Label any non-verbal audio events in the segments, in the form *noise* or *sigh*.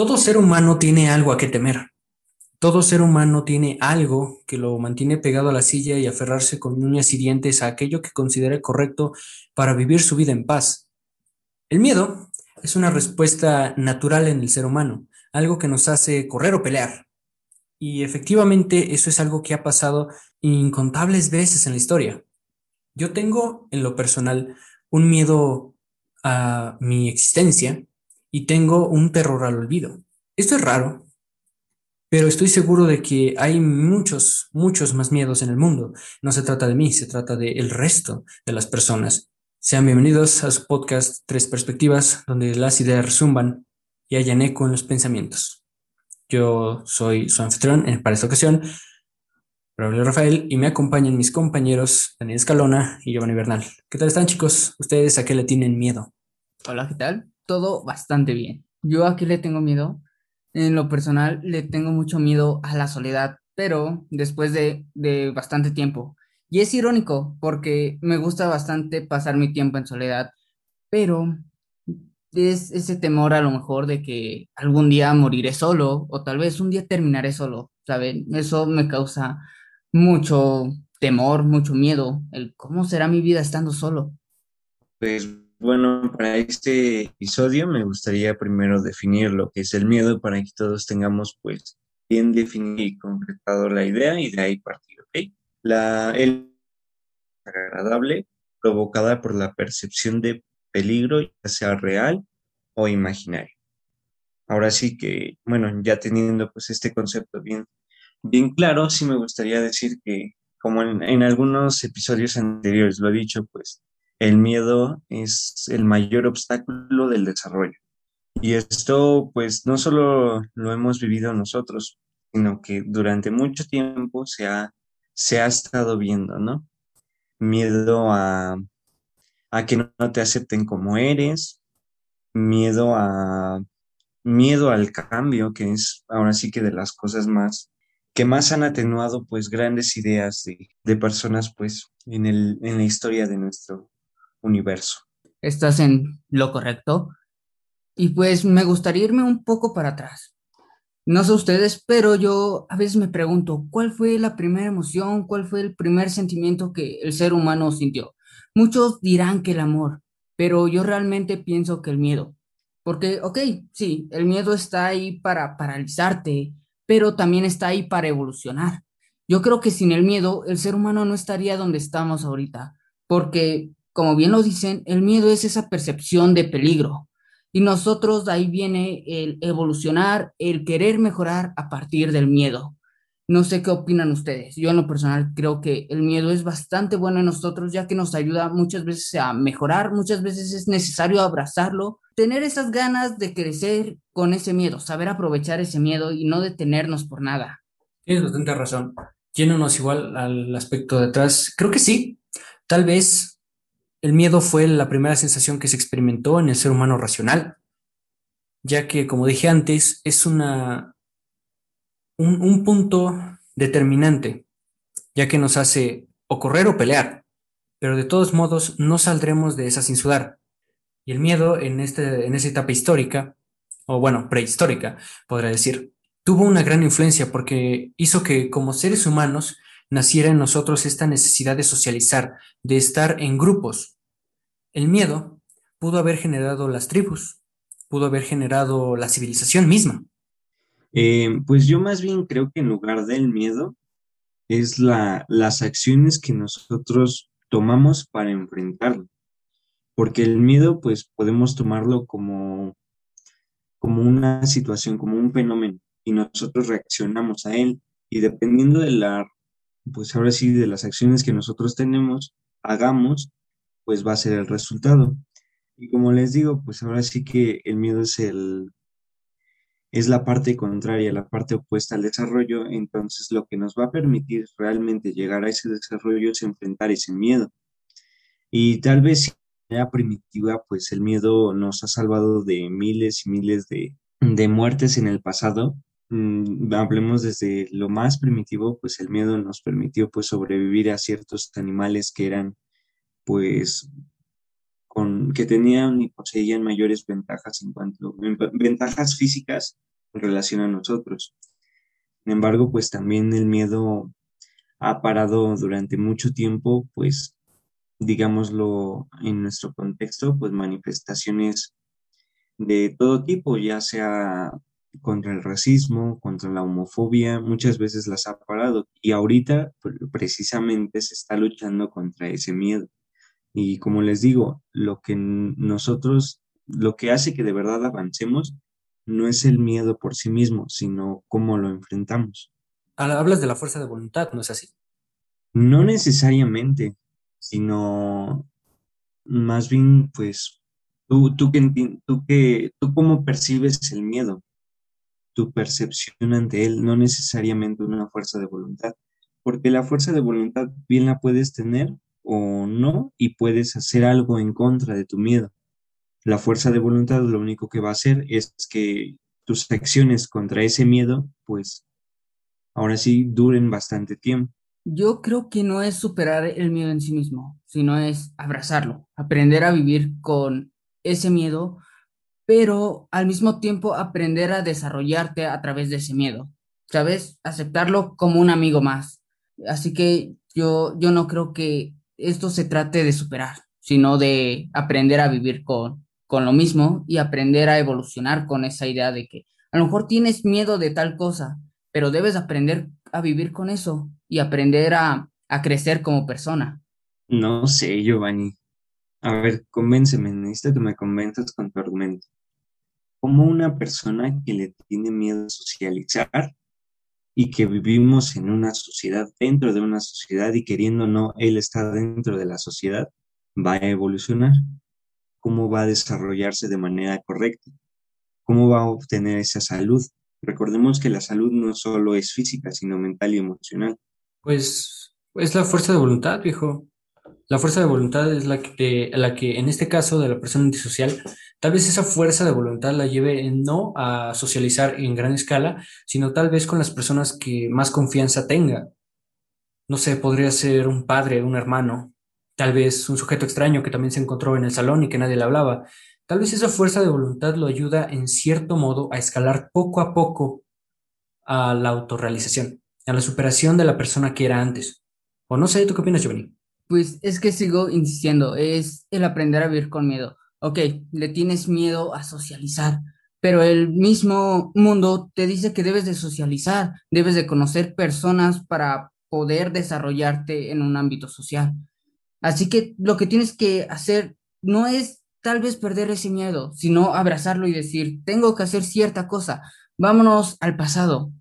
Todo ser humano tiene algo a que temer. Todo ser humano tiene algo que lo mantiene pegado a la silla y aferrarse con uñas y dientes a aquello que considera correcto para vivir su vida en paz. El miedo es una respuesta natural en el ser humano, algo que nos hace correr o pelear. Y efectivamente eso es algo que ha pasado incontables veces en la historia. Yo tengo en lo personal un miedo a mi existencia y tengo un terror al olvido. Esto es raro, pero estoy seguro de que hay muchos, muchos más miedos en el mundo. No se trata de mí, se trata del resto de las personas. Sean bienvenidos a su podcast Tres Perspectivas, donde las ideas resumban y hayan eco en los pensamientos. Yo soy su anfitrión para esta ocasión, Raúl Rafael, y me acompañan mis compañeros Daniel Escalona y Giovanni Bernal. ¿Qué tal están, chicos? ¿Ustedes a qué le tienen miedo? Hola, ¿qué tal? Todo bastante bien. Yo aquí le tengo miedo. En lo personal, le tengo mucho miedo a la soledad, pero después de, de bastante tiempo. Y es irónico porque me gusta bastante pasar mi tiempo en soledad, pero es ese temor a lo mejor de que algún día moriré solo o tal vez un día terminaré solo, ¿saben? Eso me causa mucho temor, mucho miedo, el cómo será mi vida estando solo. Pues bueno, para este episodio me gustaría primero definir lo que es el miedo para que todos tengamos pues bien definido y concretado la idea y de ahí partir, ¿ok? La, el agradable provocada por la percepción de peligro, ya sea real o imaginario. Ahora sí que, bueno, ya teniendo pues este concepto bien, bien claro, sí me gustaría decir que, como en, en algunos episodios anteriores lo he dicho, pues el miedo es el mayor obstáculo del desarrollo. Y esto, pues, no solo lo hemos vivido nosotros, sino que durante mucho tiempo se ha, se ha estado viendo, ¿no? Miedo a, a que no te acepten como eres, miedo a miedo al cambio, que es ahora sí que de las cosas más que más han atenuado pues grandes ideas de, de personas pues en, el, en la historia de nuestro, universo. Estás en lo correcto. Y pues me gustaría irme un poco para atrás. No sé ustedes, pero yo a veces me pregunto, ¿cuál fue la primera emoción? ¿Cuál fue el primer sentimiento que el ser humano sintió? Muchos dirán que el amor, pero yo realmente pienso que el miedo. Porque, ok, sí, el miedo está ahí para paralizarte, pero también está ahí para evolucionar. Yo creo que sin el miedo, el ser humano no estaría donde estamos ahorita, porque como bien lo dicen, el miedo es esa percepción de peligro. Y nosotros de ahí viene el evolucionar, el querer mejorar a partir del miedo. No sé qué opinan ustedes. Yo en lo personal creo que el miedo es bastante bueno en nosotros ya que nos ayuda muchas veces a mejorar, muchas veces es necesario abrazarlo, tener esas ganas de crecer con ese miedo, saber aprovechar ese miedo y no detenernos por nada. Tienes bastante razón. Yéndonos igual al aspecto de atrás, creo que sí. Tal vez el miedo fue la primera sensación que se experimentó en el ser humano racional, ya que, como dije antes, es una, un, punto determinante, ya que nos hace o correr o pelear, pero de todos modos no saldremos de esa sin sudar. Y el miedo en, este, en esa etapa histórica, o bueno, prehistórica, podría decir, tuvo una gran influencia porque hizo que como seres humanos naciera en nosotros esta necesidad de socializar, de estar en grupos. El miedo pudo haber generado las tribus, pudo haber generado la civilización misma. Eh, pues yo más bien creo que en lugar del miedo es la, las acciones que nosotros tomamos para enfrentarlo. Porque el miedo, pues podemos tomarlo como, como una situación, como un fenómeno, y nosotros reaccionamos a él. Y dependiendo de la pues ahora sí, de las acciones que nosotros tenemos, hagamos, pues va a ser el resultado. Y como les digo, pues ahora sí que el miedo es el es la parte contraria, la parte opuesta al desarrollo, entonces lo que nos va a permitir realmente llegar a ese desarrollo es enfrentar ese miedo. Y tal vez de manera primitiva, pues el miedo nos ha salvado de miles y miles de, de muertes en el pasado, Mm, hablemos desde lo más primitivo, pues el miedo nos permitió pues sobrevivir a ciertos animales que eran pues con que tenían y poseían mayores ventajas en cuanto ventajas físicas en relación a nosotros. Sin embargo, pues también el miedo ha parado durante mucho tiempo, pues, digámoslo en nuestro contexto, pues manifestaciones de todo tipo, ya sea contra el racismo, contra la homofobia, muchas veces las ha parado y ahorita precisamente se está luchando contra ese miedo. Y como les digo, lo que nosotros, lo que hace que de verdad avancemos no es el miedo por sí mismo, sino cómo lo enfrentamos. Hablas de la fuerza de voluntad, ¿no es así? No necesariamente, sino más bien, pues, tú, tú, que, tú, que, tú cómo percibes el miedo, tu percepción ante él, no necesariamente una fuerza de voluntad, porque la fuerza de voluntad bien la puedes tener o no y puedes hacer algo en contra de tu miedo. La fuerza de voluntad lo único que va a hacer es que tus acciones contra ese miedo, pues ahora sí duren bastante tiempo. Yo creo que no es superar el miedo en sí mismo, sino es abrazarlo, aprender a vivir con ese miedo, pero al mismo tiempo aprender a desarrollarte a través de ese miedo, ¿sabes? Aceptarlo como un amigo más. Así que yo, yo no creo que esto se trate de superar, sino de aprender a vivir con, con lo mismo y aprender a evolucionar con esa idea de que a lo mejor tienes miedo de tal cosa, pero debes aprender a vivir con eso y aprender a, a crecer como persona. No sé, Giovanni. A ver, convénceme, necesito que me convenzas con tu argumento. ¿Cómo una persona que le tiene miedo a socializar y que vivimos en una sociedad, dentro de una sociedad y queriendo no, él está dentro de la sociedad, va a evolucionar? cómo va a desarrollarse de manera correcta, cómo va a obtener esa salud. Recordemos que la salud no solo es física, sino mental y emocional. Pues es la fuerza de voluntad, viejo. La fuerza de voluntad es la que, la que, en este caso de la persona antisocial, tal vez esa fuerza de voluntad la lleve no a socializar en gran escala, sino tal vez con las personas que más confianza tenga. No sé, podría ser un padre, un hermano, tal vez un sujeto extraño que también se encontró en el salón y que nadie le hablaba. Tal vez esa fuerza de voluntad lo ayuda en cierto modo a escalar poco a poco a la autorrealización, a la superación de la persona que era antes. O no sé, ¿tú qué opinas, Giovanni? Pues es que sigo insistiendo, es el aprender a vivir con miedo. Ok, le tienes miedo a socializar, pero el mismo mundo te dice que debes de socializar, debes de conocer personas para poder desarrollarte en un ámbito social. Así que lo que tienes que hacer no es tal vez perder ese miedo, sino abrazarlo y decir, tengo que hacer cierta cosa, vámonos al pasado.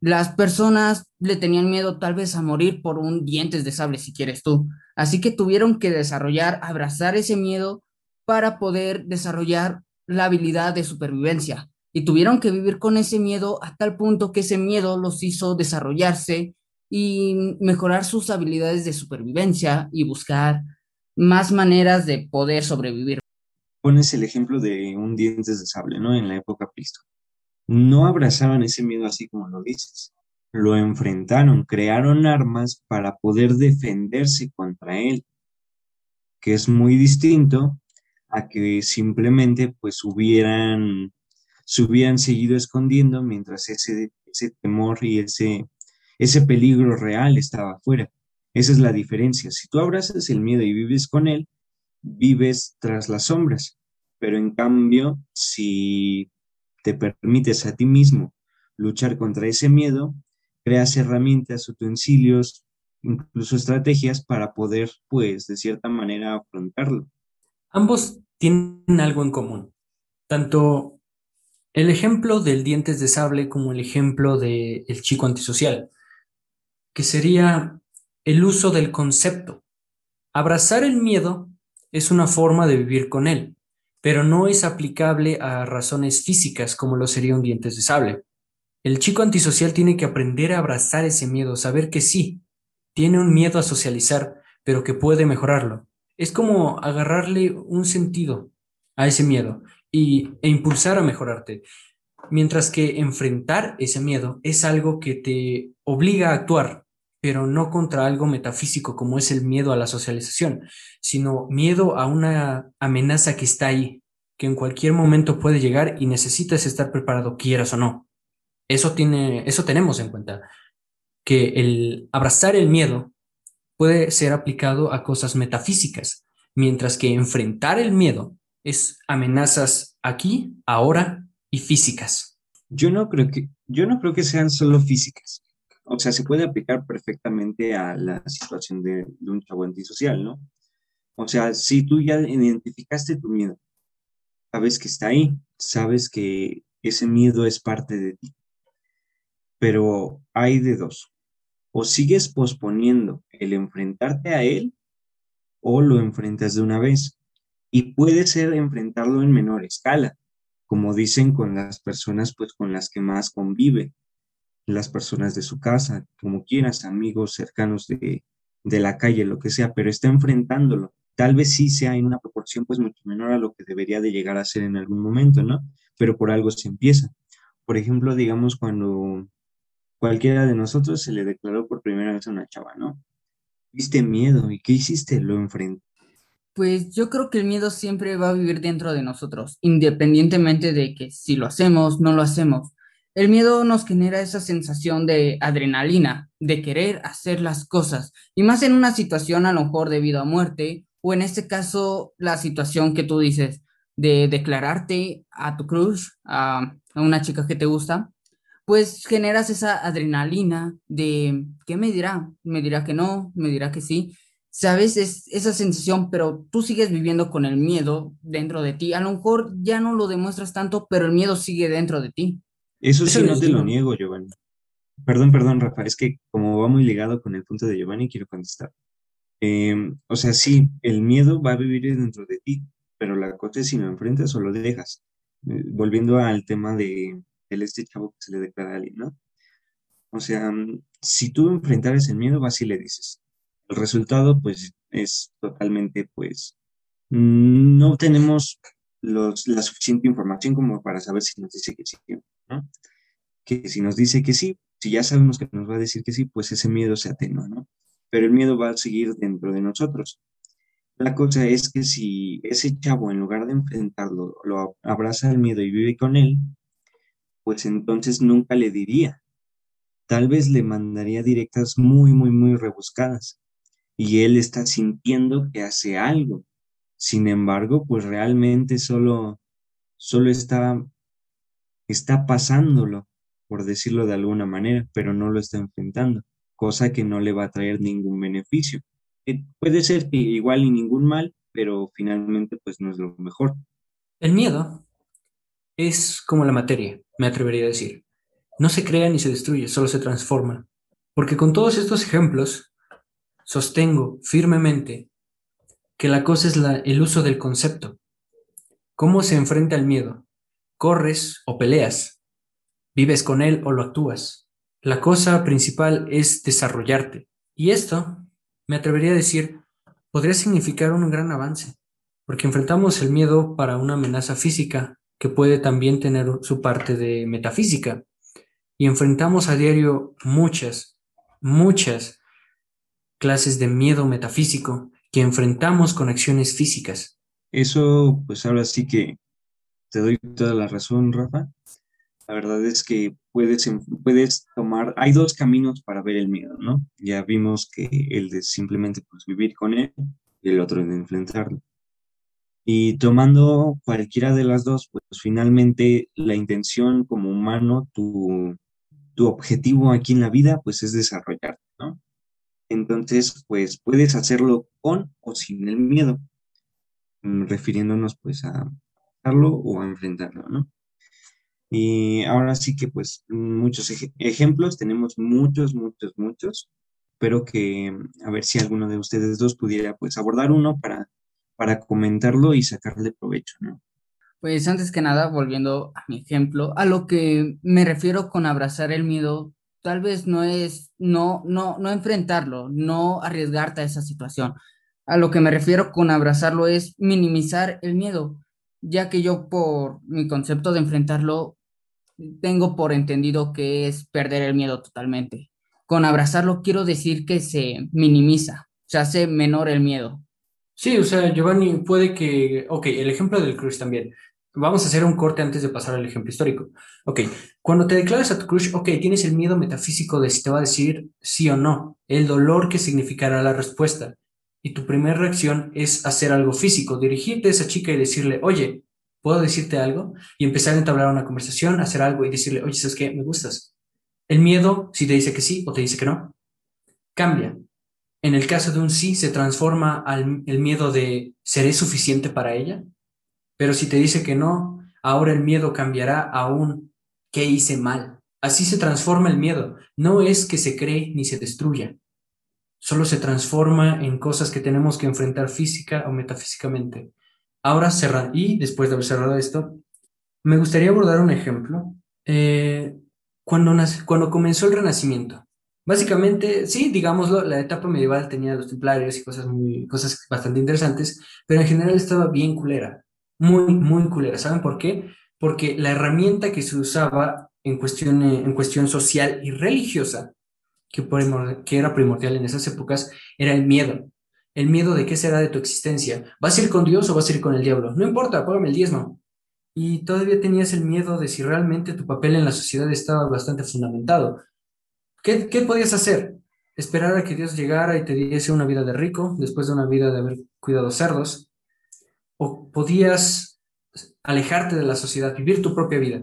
Las personas le tenían miedo tal vez a morir por un dientes de sable, si quieres tú. Así que tuvieron que desarrollar, abrazar ese miedo para poder desarrollar la habilidad de supervivencia. Y tuvieron que vivir con ese miedo a tal punto que ese miedo los hizo desarrollarse y mejorar sus habilidades de supervivencia y buscar más maneras de poder sobrevivir. Pones el ejemplo de un dientes de sable, ¿no? En la época Cristo. No abrazaban ese miedo así como lo dices. Lo enfrentaron, crearon armas para poder defenderse contra él, que es muy distinto a que simplemente pues hubieran, se hubieran seguido escondiendo mientras ese, ese temor y ese ese peligro real estaba afuera. Esa es la diferencia. Si tú abrazas el miedo y vives con él, vives tras las sombras. Pero en cambio, si te permites a ti mismo luchar contra ese miedo, creas herramientas, utensilios, incluso estrategias para poder, pues, de cierta manera afrontarlo. Ambos tienen algo en común. Tanto el ejemplo del dientes de sable como el ejemplo del chico antisocial que sería el uso del concepto. Abrazar el miedo es una forma de vivir con él, pero no es aplicable a razones físicas como lo sería un dientes de sable. El chico antisocial tiene que aprender a abrazar ese miedo, saber que sí, tiene un miedo a socializar, pero que puede mejorarlo. Es como agarrarle un sentido a ese miedo y, e impulsar a mejorarte. Mientras que enfrentar ese miedo es algo que te obliga a actuar, pero no contra algo metafísico como es el miedo a la socialización, sino miedo a una amenaza que está ahí, que en cualquier momento puede llegar y necesitas estar preparado, quieras o no. Eso, tiene, eso tenemos en cuenta, que el abrazar el miedo puede ser aplicado a cosas metafísicas, mientras que enfrentar el miedo es amenazas aquí, ahora y físicas. Yo no creo que, yo no creo que sean solo físicas. O sea, se puede aplicar perfectamente a la situación de, de un chavo antisocial, ¿no? O sea, si tú ya identificaste tu miedo, sabes que está ahí, sabes que ese miedo es parte de ti. Pero hay de dos. O sigues posponiendo el enfrentarte a él o lo enfrentas de una vez. Y puede ser enfrentarlo en menor escala, como dicen con las personas pues con las que más convive, las personas de su casa, como quieras, amigos cercanos de, de la calle, lo que sea, pero está enfrentándolo tal vez sí sea en una proporción pues mucho menor a lo que debería de llegar a ser en algún momento, ¿no? Pero por algo se empieza. Por ejemplo, digamos cuando cualquiera de nosotros se le declaró por primera vez a una chava, ¿no? Viste miedo y ¿qué hiciste? Lo enfrenté. Pues yo creo que el miedo siempre va a vivir dentro de nosotros, independientemente de que si lo hacemos, no lo hacemos. El miedo nos genera esa sensación de adrenalina, de querer hacer las cosas, y más en una situación a lo mejor de vida o muerte, o en este caso la situación que tú dices de declararte a tu crush, a, una chica que te gusta, pues generas esa adrenalina de ¿qué me dirá? Me dirá que no, me dirá que sí. Sabes, es esa sensación, pero tú sigues viviendo con el miedo dentro de ti. A lo mejor ya no lo demuestras tanto, pero el miedo sigue dentro de ti. Eso sí, no te lo niego, Giovanni. Perdón, perdón, Rafa, es que como va muy ligado con el punto de Giovanni, quiero contestar. Em, o sea, sí, el miedo va a vivir dentro de ti, pero la cosa es si lo enfrentas o lo dejas. Eh, volviendo al tema de, este chavo que se le declara a alguien, ¿no? O sea, mm, si tú enfrentares el miedo, vas y le dices. El resultado, pues, es totalmente, pues, no tenemos los, la suficiente información como para saber si nos dice que sí, ¿no? Que si nos dice que sí, si ya sabemos que nos va a decir que sí, pues ese miedo se atenúa, ¿no? pero el miedo va a seguir dentro de nosotros. La cosa es que si ese chavo, en lugar de enfrentarlo, lo abraza el miedo y vive con él, pues entonces nunca le diría. Tal vez le mandaría directas muy, muy, muy rebuscadas. Y él está sintiendo que hace algo. Sin embargo, pues realmente solo, solo está, está pasándolo, por decirlo de alguna manera, pero no lo está enfrentando cosa que no le va a traer ningún beneficio. Eh, puede ser que igual y ningún mal, pero finalmente pues no es lo mejor. El miedo es como la materia, me atrevería a decir. No se crea ni se destruye, solo se transforma. Porque con todos estos ejemplos, sostengo firmemente que la cosa es el uso del concepto. ¿Cómo se enfrenta al miedo? ¿Corres o peleas? ¿Vives con él o lo actúas? La cosa principal es desarrollarte. Y esto, me atrevería a decir, podría significar un gran avance, porque enfrentamos el miedo para una amenaza física que puede también tener su parte de metafísica. Y enfrentamos a diario muchas, muchas clases de miedo metafísico que enfrentamos con acciones físicas. Eso, pues ahora sí que te doy toda la razón, Rafa. La verdad es que puedes, puedes tomar, hay dos caminos para ver el miedo, ¿no? Ya vimos que el de simplemente pues, vivir con él y el otro de enfrentarlo. Y tomando cualquiera de las dos, pues finalmente la intención como humano, tu, tu objetivo aquí en la vida, pues es desarrollarte, ¿no? Entonces, pues puedes hacerlo con o sin el miedo, mm, refiriéndonos pues a hacerlo o a enfrentarlo, ¿no? Y ahora sí que pues muchos ejemplos, tenemos muchos, muchos, muchos. Espero que a ver si alguno de ustedes dos pudiera pues abordar uno para, para comentarlo y sacarle provecho, ¿no? Pues antes que nada, volviendo a mi ejemplo, a lo que me refiero con abrazar el miedo, tal vez no es no, no, no enfrentarlo, no arriesgarte a esa situación. A lo que me refiero con abrazarlo es minimizar el miedo, ya que yo por mi concepto de enfrentarlo tengo por entendido que es perder el miedo totalmente. Con abrazarlo quiero decir que se minimiza, se hace menor el miedo. Sí, o sea, Giovanni, puede que, ok, el ejemplo del cruise también. Vamos a hacer un corte antes de pasar al ejemplo histórico. Ok, cuando te declaras a tu crush, ok, tienes el miedo metafísico de si te va a decir sí o no, el dolor que significará la respuesta. Y tu primera reacción es hacer algo físico, dirigirte a esa chica y decirle, oye, ¿puedo decirte algo? Y empezar a entablar una conversación, hacer algo y decirle, oye, ¿sabes qué? Me gustas. El miedo, si te dice que sí o te dice que no, cambia. En el caso de un sí, se transforma al el miedo de ¿seré suficiente para ella? Pero si te dice que no, ahora el miedo cambiará a un ¿qué hice mal? Así se transforma el miedo. No es que se cree ni se destruya. Solo se transforma en cosas que tenemos que enfrentar física o metafísicamente. Ahora cerrar, y después de haber cerrado esto, me gustaría abordar un ejemplo. Eh, cuando, cuando comenzó el Renacimiento, Básicamente, sí, digámoslo, la etapa medieval tenía los templarios y cosas, muy, cosas bastante interesantes, pero en general estaba bien culera muy, muy culera. ¿Saben por qué? Porque la herramienta que se usaba en cuestión, en cuestión social y religiosa, que, que era primordial en esas épocas, era el miedo. El miedo de qué será de tu existencia. ¿Vas a ir con Dios o vas a ir con el diablo? No importa, págame el diezmo. Y todavía tenías el miedo de si realmente tu papel en la sociedad estaba bastante fundamentado. ¿Qué, qué podías hacer? Esperar a que Dios llegara y te diese una vida de rico después de una vida de haber cuidado cerdos o podías alejarte de la sociedad, vivir tu propia vida.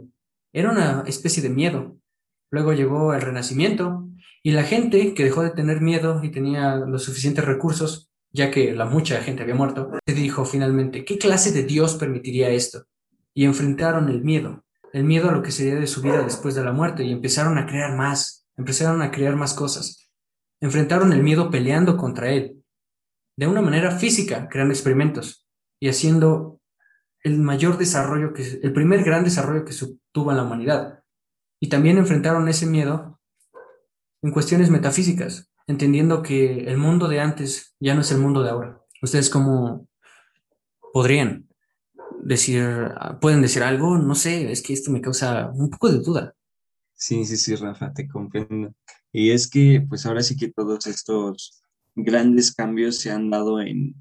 Era una especie de miedo. Luego llegó el renacimiento y la gente que dejó de tener miedo y tenía los suficientes recursos, ya que la mucha gente había muerto, se dijo finalmente, ¿qué clase de Dios permitiría esto? Y enfrentaron el miedo, el miedo a lo que sería de su vida después de la muerte y empezaron a crear más, empezaron a crear más cosas. Enfrentaron el miedo peleando contra él, de una manera física, creando experimentos y haciendo el mayor desarrollo, que, el primer gran desarrollo que tuvo la humanidad. Y también enfrentaron ese miedo en cuestiones metafísicas, entendiendo que el mundo de antes ya no es el mundo de ahora. ¿Ustedes cómo podrían decir, pueden decir algo? No sé, es que esto me causa un poco de duda. Sí, sí, sí, Rafa, te comprendo. Y es que, pues ahora sí que todos estos grandes cambios se han dado en,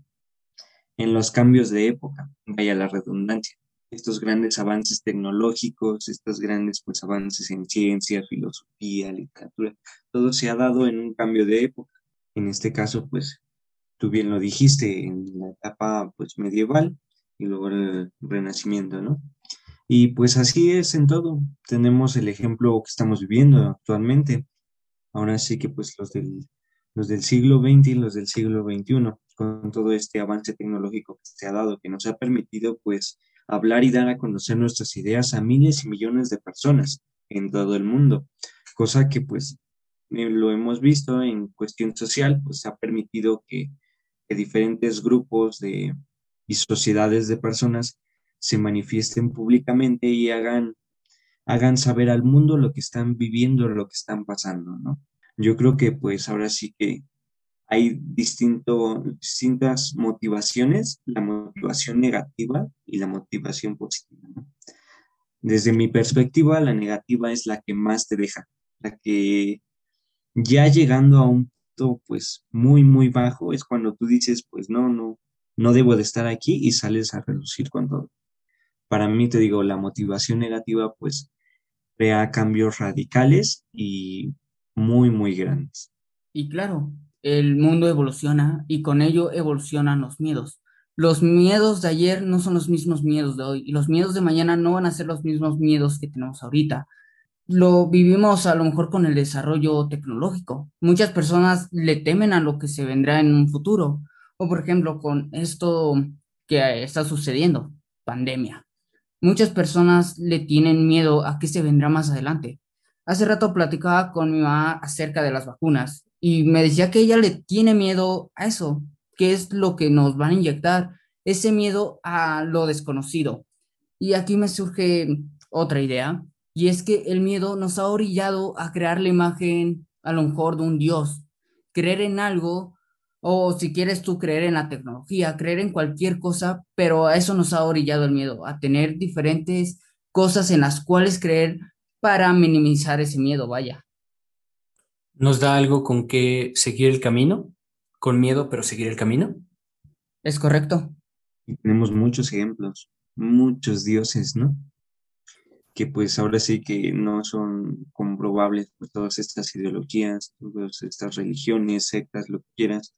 en los cambios de época, vaya la redundancia. Estos grandes avances tecnológicos, estos grandes pues, avances en ciencia, filosofía, literatura, todo se ha dado en un cambio de época. En este caso, pues, tú bien lo dijiste, en la etapa pues, medieval y luego el renacimiento, ¿no? Y pues así es en todo. Tenemos el ejemplo que estamos viviendo actualmente. Ahora sí que pues los del, los del siglo XX y los del siglo XXI con todo este avance tecnológico que se ha dado, que nos ha permitido pues hablar y dar a conocer nuestras ideas a miles y millones de personas en todo el mundo, cosa que pues eh, lo hemos visto en cuestión social, pues ha permitido que, diferentes grupos de, y sociedades de personas se manifiesten públicamente y hagan, hagan saber al mundo lo que están viviendo, lo que están pasando, ¿no? Yo creo que pues ahora sí que hay distinto, distintas motivaciones, la motivación negativa y la motivación positiva. Desde mi perspectiva, la negativa es la que más te deja, la que ya llegando a un punto pues muy, muy bajo es cuando tú dices, pues no, no, no debo de estar aquí y sales a reducir con todo. Para mí, te digo, la motivación negativa pues crea cambios radicales y muy, muy grandes. Y claro, el mundo evoluciona y con ello evolucionan los miedos. Los miedos de ayer no son los mismos miedos de hoy y los miedos de mañana no van a ser los mismos miedos que tenemos ahorita. Lo vivimos a lo mejor con el desarrollo tecnológico. Muchas personas le temen a lo que se vendrá en un futuro. O por ejemplo, con esto que está sucediendo, pandemia. Muchas personas le tienen miedo a qué se vendrá más adelante. Hace rato platicaba con mi mamá acerca de las vacunas y me decía que ella le tiene miedo a eso, que es lo que nos van a inyectar, ese miedo a lo desconocido. Y aquí me surge otra idea, y es que el miedo nos ha orillado a crear la imagen a lo mejor de un Dios, creer en algo, o si quieres tú creer en la tecnología, creer en cualquier cosa, pero a eso nos ha orillado el miedo, a tener diferentes cosas en las cuales creer para minimizar ese miedo, vaya nos da algo con que seguir el camino, con miedo, pero seguir el camino. Es correcto. Y tenemos muchos ejemplos. muchos dioses, ¿no? Que pues ahora sí que no son comprobables por todas estas ideologías, todas estas religiones, sectas, lo que quieras,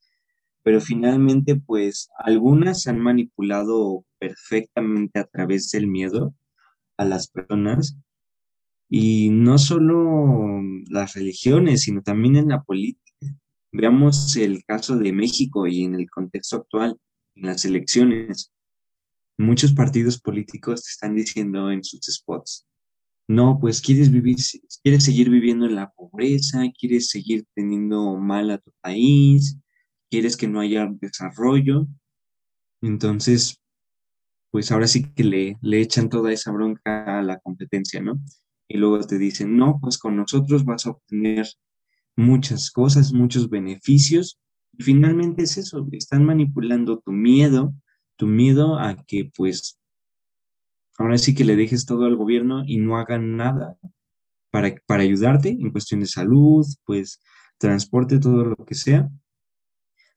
pero finalmente pues algunas han manipulado perfectamente a través del miedo a las personas y no solo las religiones, sino también en la política. Veamos el caso de México y en el contexto actual, en las elecciones. Muchos partidos políticos te están diciendo en sus spots, no, pues quieres vivir, quieres seguir viviendo en la pobreza, quieres seguir teniendo mal a tu país, quieres que no haya desarrollo. Entonces, pues ahora sí que le, le echan toda esa bronca a la competencia, ¿no? Y luego te dicen, no, pues con nosotros vas a obtener muchas cosas, muchos beneficios. Y finalmente es eso, están manipulando tu miedo, tu miedo a que pues ahora sí que le dejes todo al gobierno y no hagan nada para, para ayudarte en cuestión de salud, pues transporte, todo lo que sea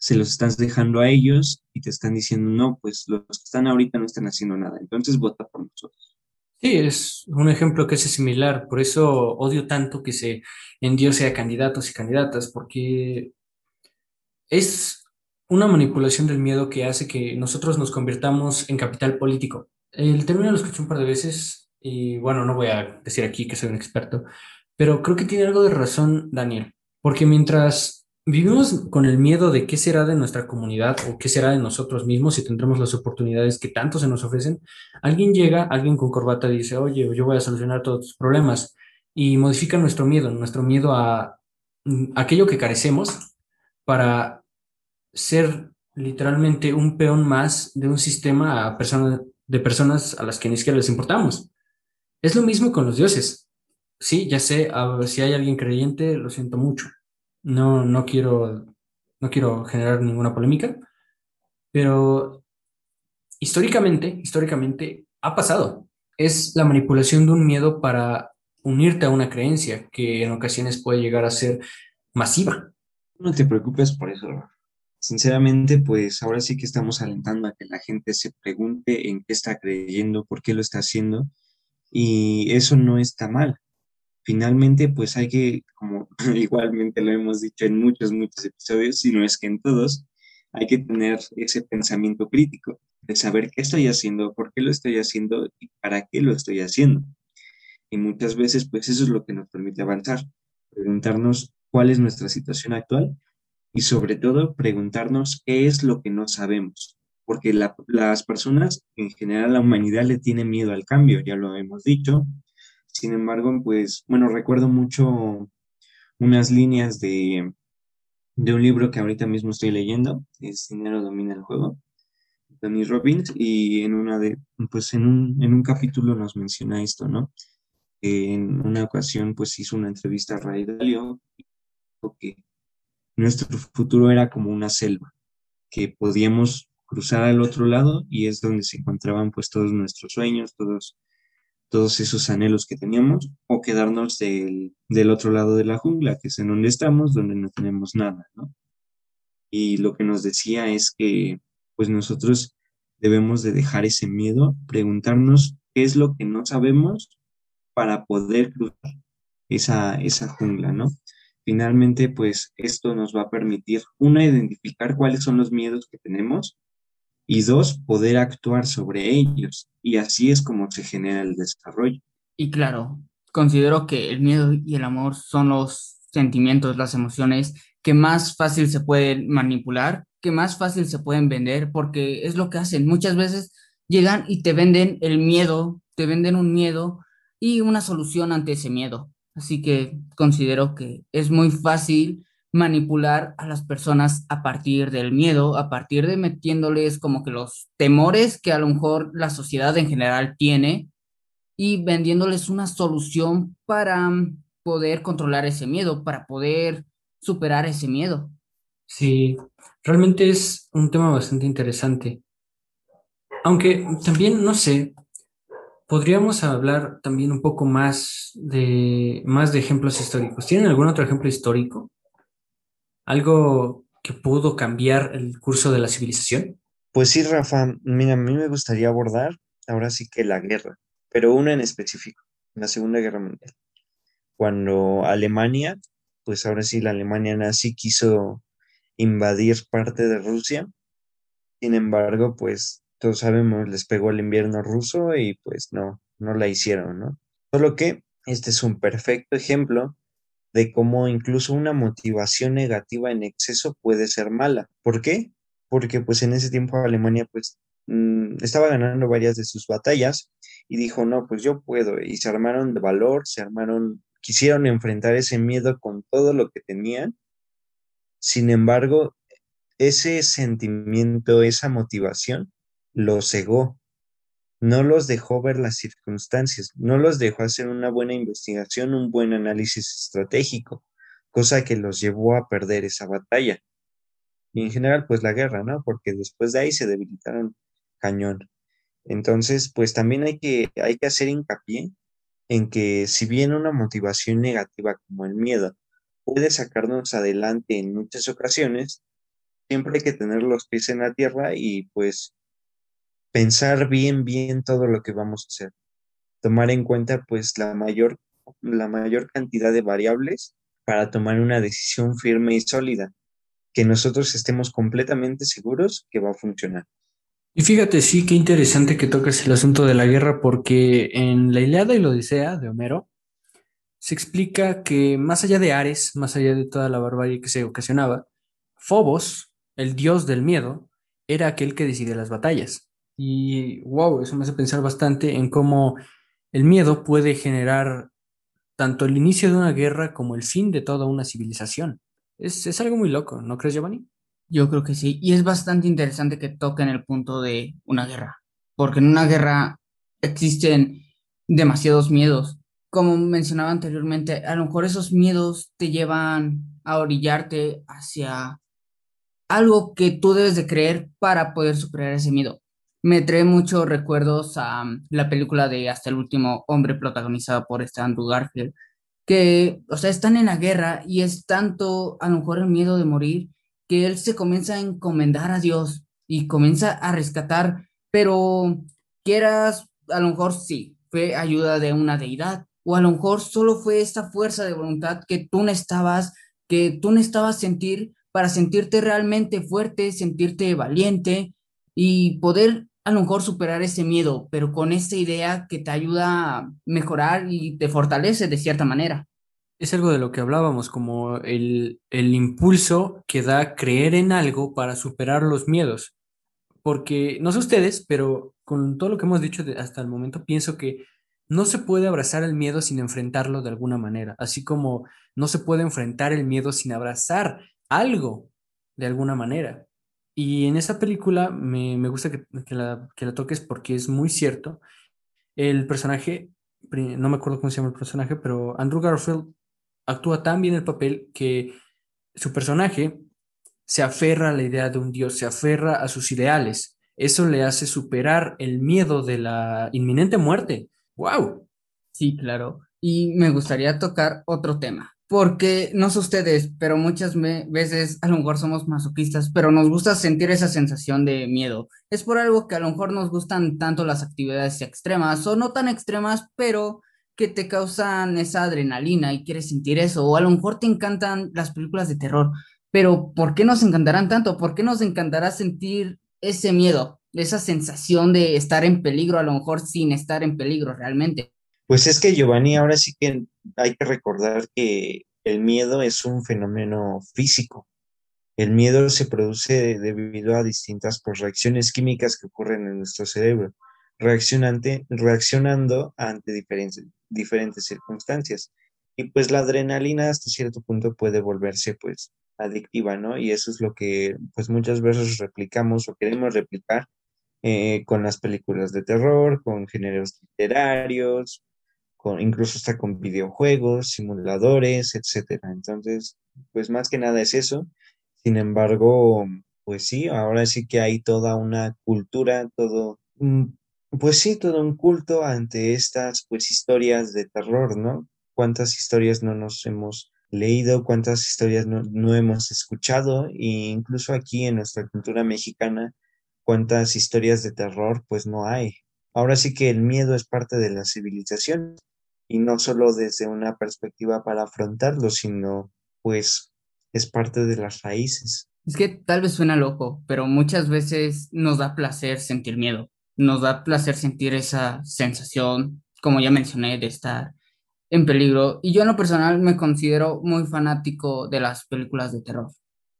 se los estás dejando a ellos y te están diciendo, no, pues los que están ahorita no están haciendo nada, entonces vota por nosotros. Sí, es un ejemplo que es similar, por eso odio tanto que se endiose a candidatos y candidatas, porque es una manipulación del miedo que hace que nosotros nos convirtamos en capital político. El término lo escuché un par de veces y bueno, no voy a decir aquí que soy un experto, pero creo que tiene algo de razón Daniel, porque mientras Vivimos con el miedo de qué será de nuestra comunidad o qué será de nosotros mismos si tendremos las oportunidades que tanto se nos ofrecen. Alguien llega, alguien con corbata dice, oye, yo voy a solucionar todos tus problemas y modifica nuestro miedo, nuestro miedo a, mm, aquello que carecemos para ser literalmente un peón más de un sistema a de personas a las que ni siquiera les importamos. Es lo mismo con los dioses. Sí, ya sé, si hay alguien creyente, lo siento mucho no, no quiero, no quiero generar ninguna polémica, pero históricamente, históricamente ha pasado. Es la manipulación de un miedo para unirte a una creencia que en ocasiones puede llegar a ser masiva. No te preocupes por eso. Sinceramente, pues ahora sí que estamos alentando a que la gente se pregunte en qué está creyendo, por qué lo está haciendo, y eso no está mal finalmente pues hay que, *laughs* igualmente lo hemos dicho en muchos, muchos episodios, si no es que en todos, hay que tener ese pensamiento crítico de saber qué estoy haciendo, por qué lo estoy haciendo y para qué lo estoy haciendo. Y muchas veces pues eso es lo que nos permite avanzar, preguntarnos cuál es nuestra situación actual y sobre todo preguntarnos qué es lo que no sabemos, porque las personas, en general la humanidad le tiene miedo al cambio, ya lo hemos dicho, sin embargo, pues, bueno, recuerdo mucho unas líneas de, de un libro que ahorita mismo estoy leyendo, es Dinero domina el juego, Tony Robbins, y en una de, pues en un, en un capítulo nos menciona esto, ¿no? En una ocasión, pues hizo una entrevista a Ray Dalio que nuestro futuro era como una selva, que podíamos cruzar al otro lado y es donde se encontraban pues todos nuestros sueños, todos todos esos anhelos que teníamos o quedarnos del, del, otro lado de la jungla, que es en donde estamos, donde no tenemos nada, ¿no? Y lo que nos decía es que pues nosotros debemos de dejar ese miedo, preguntarnos qué es lo que no sabemos para poder cruzar esa, esa jungla, ¿no? Finalmente, pues esto nos va a permitir, una, identificar cuáles son los miedos que tenemos y dos, poder actuar sobre ellos. Y así es como se genera el desarrollo. Y claro, considero que el miedo y el amor son los sentimientos, las emociones que más fácil se pueden manipular, que más fácil se pueden vender, porque es lo que hacen. Muchas veces llegan y te venden el miedo, te venden un miedo y una solución ante ese miedo. Así que considero que es muy fácil manipular a las personas a partir del miedo, a partir de metiéndoles como que los temores que a lo mejor la sociedad en general tiene y vendiéndoles una solución para mm, poder controlar ese miedo, para poder superar ese miedo. Sí, realmente es un tema bastante interesante. Aunque también, no sé, podríamos hablar también un poco más de, más de ejemplos históricos. ¿Tienen algún otro ejemplo histórico? Algo que pudo cambiar el curso de la civilización? Pues sí, Rafa, mira, a mí me gustaría abordar ahora sí que la guerra, pero una en específico, la Segunda Guerra Mundial, cuando Alemania, pues ahora sí la Alemania nazi quiso invadir parte de Rusia, sin embargo, pues todos sabemos, les pegó el invierno ruso y pues no, no la hicieron, ¿no? Solo que este es un perfecto ejemplo de cómo incluso una motivación negativa en exceso puede ser mala. ¿Por qué? Porque pues en ese tiempo Alemania pues mm, estaba ganando varias de sus batallas y dijo, no, pues yo puedo. Y se armaron de valor, se armaron, quisieron enfrentar ese miedo con todo lo que tenían. Sin embargo, ese sentimiento, esa motivación, los cegó no los dejó ver las circunstancias, no los dejó hacer una buena investigación, un buen análisis estratégico, cosa que los llevó a perder esa batalla. Y en general, pues la guerra, ¿no? Porque después de ahí se debilitaron cañón. Entonces, pues también hay que, hay que hacer hincapié en que si bien una motivación negativa como el miedo puede sacarnos adelante en muchas ocasiones, siempre hay que tener los pies en la tierra y pues pensar bien, bien todo lo que vamos a hacer. Tomar en cuenta pues la mayor, la mayor cantidad de variables para tomar una decisión firme y sólida, que nosotros estemos completamente seguros que va a funcionar. Y fíjate, sí, qué interesante que toques el asunto de la guerra, porque en la Ilíada y la Odisea de Homero se explica que más allá de Ares, más allá de toda la barbarie que se ocasionaba, Fobos, el dios del miedo, era aquel que decide las batallas. Y wow, eso me hace pensar bastante en cómo el miedo puede generar tanto el inicio de una guerra como el fin de toda una civilización. Es, es algo muy loco, ¿no crees, Giovanni? Yo creo que sí. Y es bastante interesante que toquen el punto de una guerra. Porque en una guerra existen demasiados miedos. Como mencionaba anteriormente, a lo mejor esos miedos te llevan a orillarte hacia algo que tú debes de creer para poder superar ese miedo me trae muchos recuerdos a la película de Hasta el último hombre protagonizada por este Andrew Garfield, que, o sea, están en la guerra y es tanto a lo mejor el miedo de morir que él se comienza a encomendar a Dios y comienza a rescatar, pero quieras, a lo mejor sí, fue ayuda de una deidad, o a lo mejor solo fue esta fuerza de voluntad que tú necesitabas, que tú necesitabas sentir para sentirte realmente fuerte, sentirte valiente y poder a lo mejor superar ese miedo, pero con esta idea que te ayuda a mejorar y te fortalece de cierta manera. Es algo de lo que hablábamos, como el, el impulso que da creer en algo para superar los miedos. Porque no sé ustedes, pero con todo lo que hemos dicho hasta el momento, pienso que no se puede abrazar el miedo sin enfrentarlo de alguna manera, así como no se puede enfrentar el miedo sin abrazar algo de alguna manera. Y en esa película me, gusta que, la, toques porque es muy cierto. El personaje, no me acuerdo cómo se llama el personaje, pero Andrew Garfield actúa tan bien el papel que su personaje se aferra a la idea de un dios, se aferra a sus ideales. Eso le hace superar el miedo de la inminente muerte. ¡Wow! Sí, claro. Y me gustaría tocar otro tema porque no sé ustedes, pero muchas veces a lo mejor somos masoquistas, pero nos gusta sentir esa sensación de miedo. Es por algo que a lo mejor nos gustan tanto las actividades extremas o no tan extremas, pero que te causan esa adrenalina y quieres sentir eso. O a lo mejor te encantan las películas de terror, pero ¿por qué nos encantarán tanto? ¿Por qué nos encantará sentir ese miedo, esa sensación de estar en peligro, a lo mejor sin estar en peligro realmente? Pues es que Giovanni, ahora sí que hay que recordar que el miedo es un fenómeno físico. El miedo se produce debido a distintas pues, reacciones químicas que ocurren en nuestro cerebro, reaccionante, reaccionando ante diferentes, circunstancias. Y pues la adrenalina hasta cierto punto puede volverse pues adictiva, ¿no? Y eso es lo que pues muchas veces replicamos o queremos replicar eh, con las películas de terror, con géneros literarios, incluso hasta con videojuegos, simuladores, etcétera. Entonces, pues más que nada es eso. Sin embargo, pues sí, ahora sí que hay toda una cultura, todo, pues sí, todo un culto ante estas pues historias de terror, ¿no? ¿Cuántas historias no nos hemos leído, cuántas historias no, no hemos escuchado? E incluso aquí en nuestra cultura mexicana, cuántas historias de terror pues no hay. ahora sí que el miedo es parte de la civilización y no solo desde una perspectiva para afrontarlo, sino pues es parte de las raíces. Es que tal vez suena loco, pero muchas veces nos da placer sentir miedo, nos da placer sentir esa sensación, como ya mencioné, de estar en peligro. Y yo en lo personal me considero muy fanático de las películas de terror.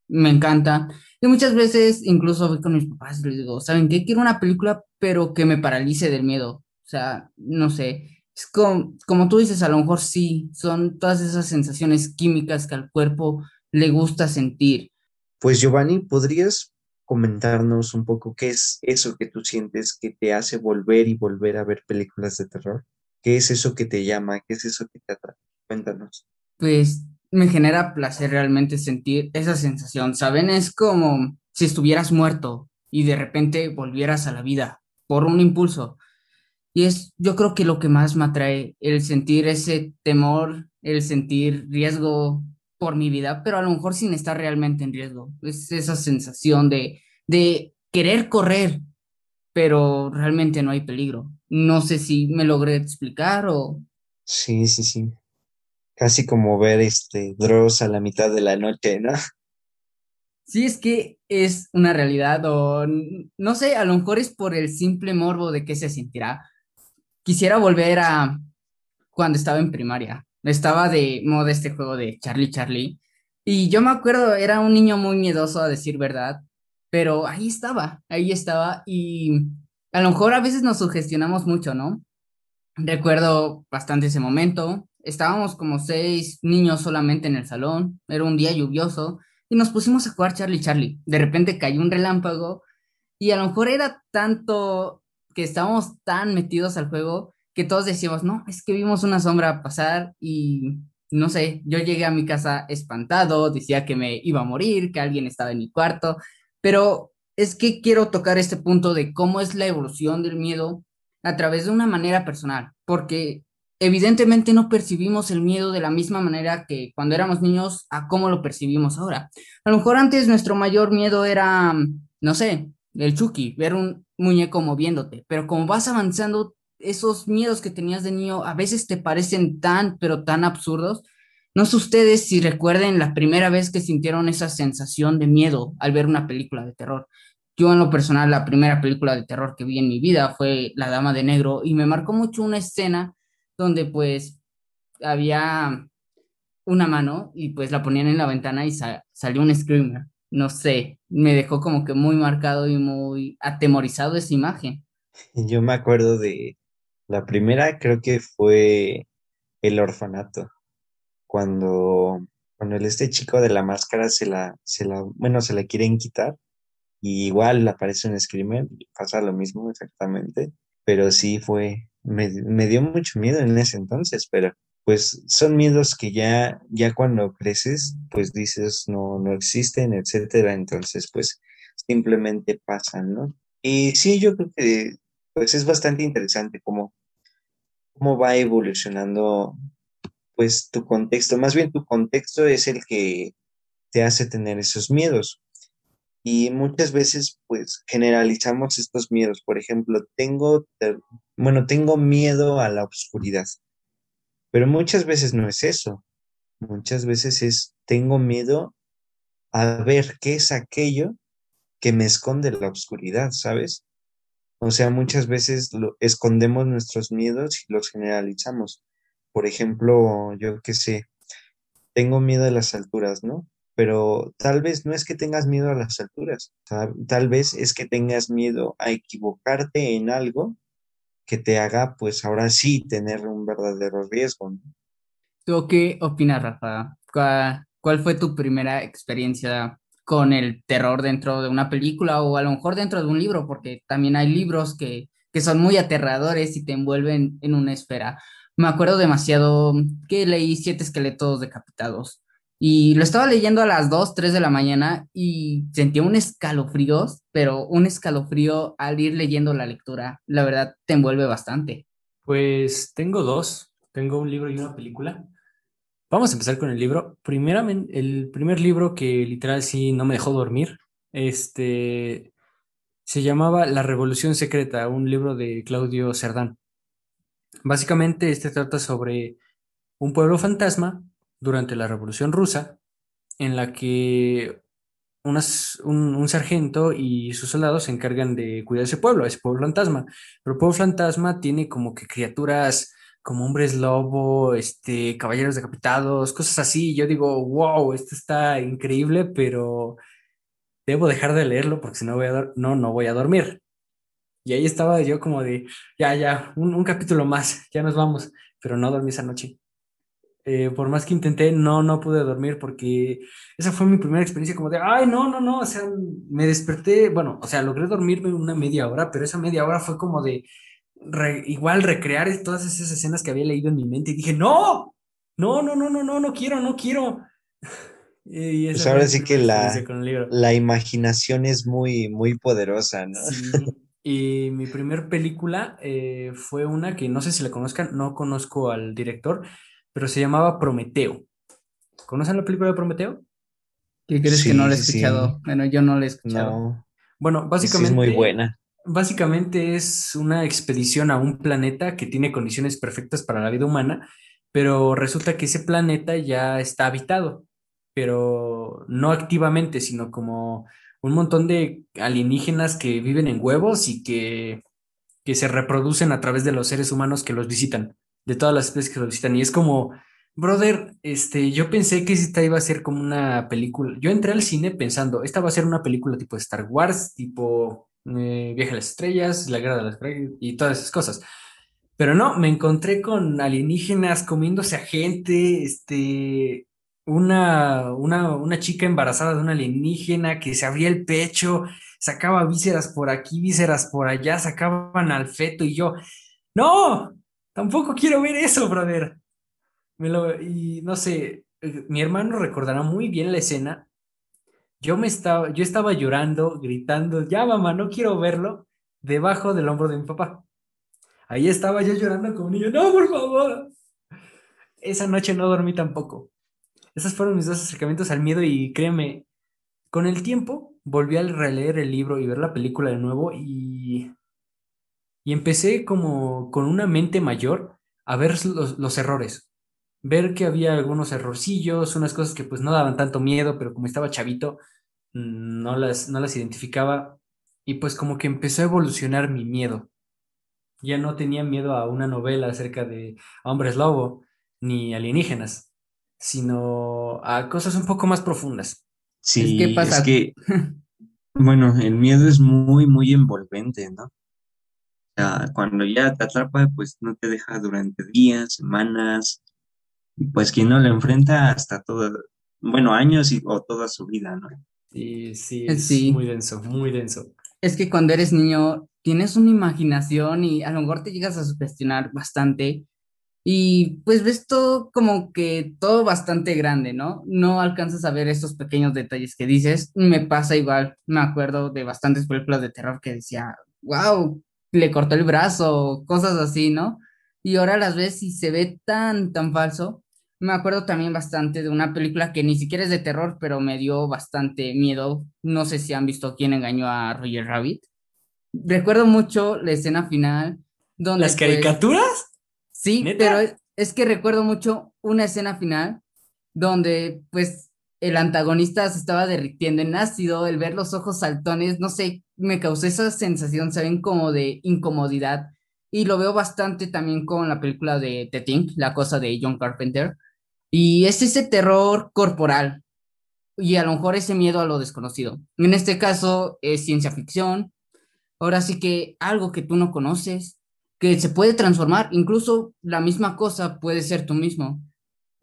Me encanta. Y muchas veces incluso voy con mis papás y les digo, ¿saben qué? Quiero una película, pero que me paralice del miedo. O sea, no sé. Es como, como tú dices, a lo mejor sí, son todas esas sensaciones químicas que al cuerpo le gusta sentir. Pues Giovanni, ¿podrías comentarnos un poco qué es eso que tú sientes que te hace volver y volver a ver películas de terror? ¿Qué es eso que te llama? ¿Qué es eso que te atrae? Cuéntanos. Pues me genera placer realmente sentir esa sensación, ¿saben? Es como si estuvieras muerto y de repente volvieras a la vida por un impulso. Y es, yo creo que lo que más me atrae, el sentir ese temor, el sentir riesgo por mi vida, pero a lo mejor sin estar realmente en riesgo. Es esa sensación de, de querer correr, pero realmente no hay peligro. No sé si me logré explicar o... Sí, sí, sí. Casi como ver este Dross a la mitad de la noche, ¿no? Sí, es que es una realidad o no sé, a lo mejor es por el simple morbo de que se sentirá. Quisiera volver a cuando estaba en primaria estaba de moda este juego de Charlie Charlie. Y yo me acuerdo, era un niño muy miedoso a decir verdad, pero ahí estaba, ahí estaba. Y a lo mejor a veces nos sugestionamos mucho, ¿no? Recuerdo bastante ese momento. Estábamos como seis niños solamente en el salón, era un día lluvioso, y nos pusimos a jugar Charlie Charlie. De repente cayó un relámpago, y a lo mejor era tanto que estábamos tan metidos al juego que todos decíamos, no, es que vimos una sombra pasar y no sé, yo llegué a mi casa espantado, decía que me iba a morir, que alguien estaba en mi cuarto, pero es que quiero tocar este punto de cómo es la evolución del miedo a través de una manera personal, porque evidentemente no percibimos el miedo de la misma manera que cuando éramos niños a cómo lo percibimos ahora. A lo mejor antes nuestro mayor miedo era, no sé, el Chucky, ver un muñeco moviéndote, pero como vas avanzando esos miedos que tenías de niño a veces te parecen tan, pero tan absurdos. No sé ustedes si recuerden la primera vez que sintieron esa sensación de miedo al ver una película de terror. Yo en lo personal, la primera película de terror que vi en mi vida fue La Dama de Negro y me marcó mucho una escena donde pues había una mano y pues la ponían en la ventana y salió un screamer. No sé, me dejó como que muy marcado y muy atemorizado esa imagen. *laughs* Yo me acuerdo de, la primera creo que fue el orfanato, cuando, cuando este chico de la máscara se la, se la, bueno, se la quieren quitar, y igual aparece un screamer, pasa lo mismo exactamente, pero sí fue, me, me, dio mucho miedo en ese entonces, pero pues son miedos que ya, ya cuando creces, pues dices no, no existen, etcétera, entonces pues simplemente pasan, ¿no? Y sí, yo creo que pues es bastante interesante como cómo va evolucionando pues tu contexto. Más bien tu contexto es el que te hace tener esos miedos. Y muchas veces pues generalizamos estos miedos. Por ejemplo, tengo, bueno, tengo miedo a la oscuridad. Pero muchas veces no es eso. Muchas veces es, tengo miedo a ver qué es aquello que me esconde la oscuridad, ¿sabes? O sea, muchas veces escondemos nuestros miedos y los generalizamos. Por ejemplo, yo qué sé, tengo miedo a las alturas, ¿no? Pero tal vez no es que tengas miedo a las alturas, tal vez es que tengas miedo a equivocarte en algo que te haga, pues ahora sí, tener un verdadero riesgo. ¿Tú qué opinas, Rafa? ¿Cuál fue tu primera experiencia con el terror dentro de una película o a lo mejor dentro de un libro, porque también hay libros que, que son muy aterradores y te envuelven en una esfera. Me acuerdo demasiado que leí Siete esqueletos decapitados y lo estaba leyendo a las 2, 3 de la mañana y sentía un escalofrío, pero un escalofrío al ir leyendo la lectura. La verdad, te envuelve bastante. Pues tengo dos, tengo un libro y una película. Vamos a empezar con el libro. Primeramente, el primer libro que literal sí no me dejó dormir. Este Se llamaba La Revolución Secreta, un libro de Claudio Cerdán. Básicamente, este trata sobre un pueblo fantasma durante la Revolución Rusa, en la que unas- un, un sargento y sus soldados se encargan de cuidar ese pueblo, ese pueblo fantasma. Pero el pueblo fantasma tiene como que criaturas como hombres lobo, este, caballeros decapitados, cosas así. Yo digo, wow, esto está increíble, pero debo dejar de leerlo porque si no voy a, no, no voy a dormir. Y ahí estaba yo como de, ya, ya, un, un capítulo más, ya nos vamos, pero no dormí esa noche. Eh, por más que intenté, no, no pude dormir porque esa fue mi primera experiencia como de, ay, no, no, no, o sea, me desperté, bueno, o sea, logré dormirme una media hora, pero esa media hora fue como de re- igual recrear todas esas escenas que había leído en mi mente y dije, no, no, no, no, no, no, no quiero, no quiero. *laughs* Y Pues esa fue ahora sí que la, la imaginación es muy, muy poderosa, ¿no? Sí, *laughs* y mi primer película eh, fue una que no sé si la conozcan, no conozco al director, pero se llamaba Prometeo. ¿Conocen la película de Prometeo? ¿Qué crees que no lo he sí. escuchado? Bueno, yo no lo he escuchado. No, Bueno, sí básicamente es muy buena. Básicamente es una expedición a un planeta que tiene condiciones perfectas para la vida humana, pero resulta que ese planeta ya está habitado, pero no activamente, sino como un montón de alienígenas que viven en huevos y que, que se reproducen a través de los seres humanos que los visitan, de todas las especies que los visitan. Y es como, brother, este, yo pensé que esta iba a ser como una película. Yo entré al cine pensando, esta va a ser una película tipo Star Wars, tipo eh, Viaje a las Estrellas, La Guerra de las y todas esas cosas. Pero no, me encontré con alienígenas comiéndose a gente, este, una, una, una chica embarazada de una alienígena que se abría el pecho, sacaba vísceras por aquí, vísceras por allá, sacaban al feto y yo, no, tampoco quiero ver eso, brother. Me lo, y no sé, eh, mi hermano recordará muy bien la escena. Yo me estaba, yo estaba llorando, gritando, ya mamá, no quiero verlo, debajo del hombro de mi papá. Ahí estaba yo llorando como un niño, no, por favor. Esa noche no dormí tampoco. Esos fueron mis dos acercamientos al miedo y créeme, con el tiempo volví a releer el libro y ver la película de nuevo y, y empecé como con una mente mayor a ver los, los errores, ver que había algunos errorcillos, unas cosas que pues no daban tanto miedo, pero como estaba chavito, no las, no las identificaba y pues como que empezó a evolucionar mi miedo. Ya no tenía miedo a una novela acerca de hombres lobo ni alienígenas, sino a cosas un poco más profundas. Sí, ¿qué es que, *laughs* bueno, el miedo es muy, muy envolvente, ¿no? Sea, cuando ya te atrapa, pues no te deja durante días, semanas, y pues quien no lo enfrenta hasta todo, bueno, años y, o toda su vida, ¿no? Y sí, Eh, es sí. muy denso, muy denso. Es que cuando eres niño tienes una imaginación y a lo mejor te llegas a sugestionar bastante y pues ves todo como que todo bastante grande, ¿no? No alcanzas a ver estos pequeños detalles que dices. Me pasa igual, me acuerdo de bastantes películas de terror que decía, wow, le cortó el brazo, cosas así, ¿no? Y ahora las ves y se ve tan, tan falso. Me acuerdo también bastante de una película que ni siquiera es de terror, pero me dio bastante miedo. No sé si han visto quién engañó a Roger Rabbit. Recuerdo mucho la escena final donde ¿Las pues, caricaturas? Sí, ¿Neta? pero es, es que recuerdo mucho una escena final donde pues el antagonista se estaba derritiendo en ácido, el ver los ojos saltones, no sé, me causó esa sensación, ¿saben? Como de incomodidad. Y lo veo bastante también con la película de The Thing, La cosa de John Carpenter. Y es ese terror corporal y a lo mejor ese miedo a lo desconocido. En este caso es ciencia ficción. Ahora sí que algo que tú no conoces, que se puede transformar, incluso la misma cosa puede ser tú mismo.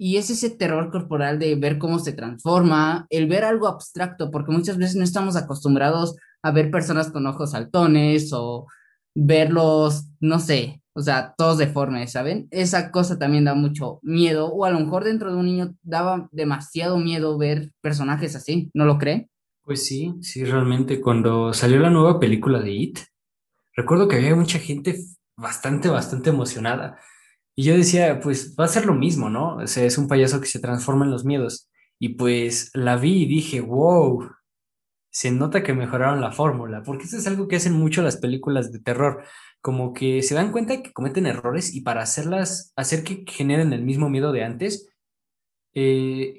Y es ese terror corporal de ver cómo se transforma, el ver algo abstracto, porque muchas veces no estamos acostumbrados a ver personas con ojos saltones o verlos, no sé, o sea, todos deformes, ¿saben? Esa cosa también da mucho miedo, o a lo mejor dentro de un niño daba demasiado miedo ver personajes así, ¿no lo cree? Pues sí, sí, realmente cuando salió la nueva película de It, recuerdo que había mucha gente bastante, bastante emocionada. Y yo decía, pues va a ser lo mismo, ¿no? O sea, es un payaso que se transforma en los miedos. Y pues la vi y dije, wow, se nota que mejoraron la fórmula, porque eso es algo que hacen mucho las películas de terror, como que se dan cuenta que cometen errores y para hacerlas, hacer que generen el mismo miedo de antes, eh,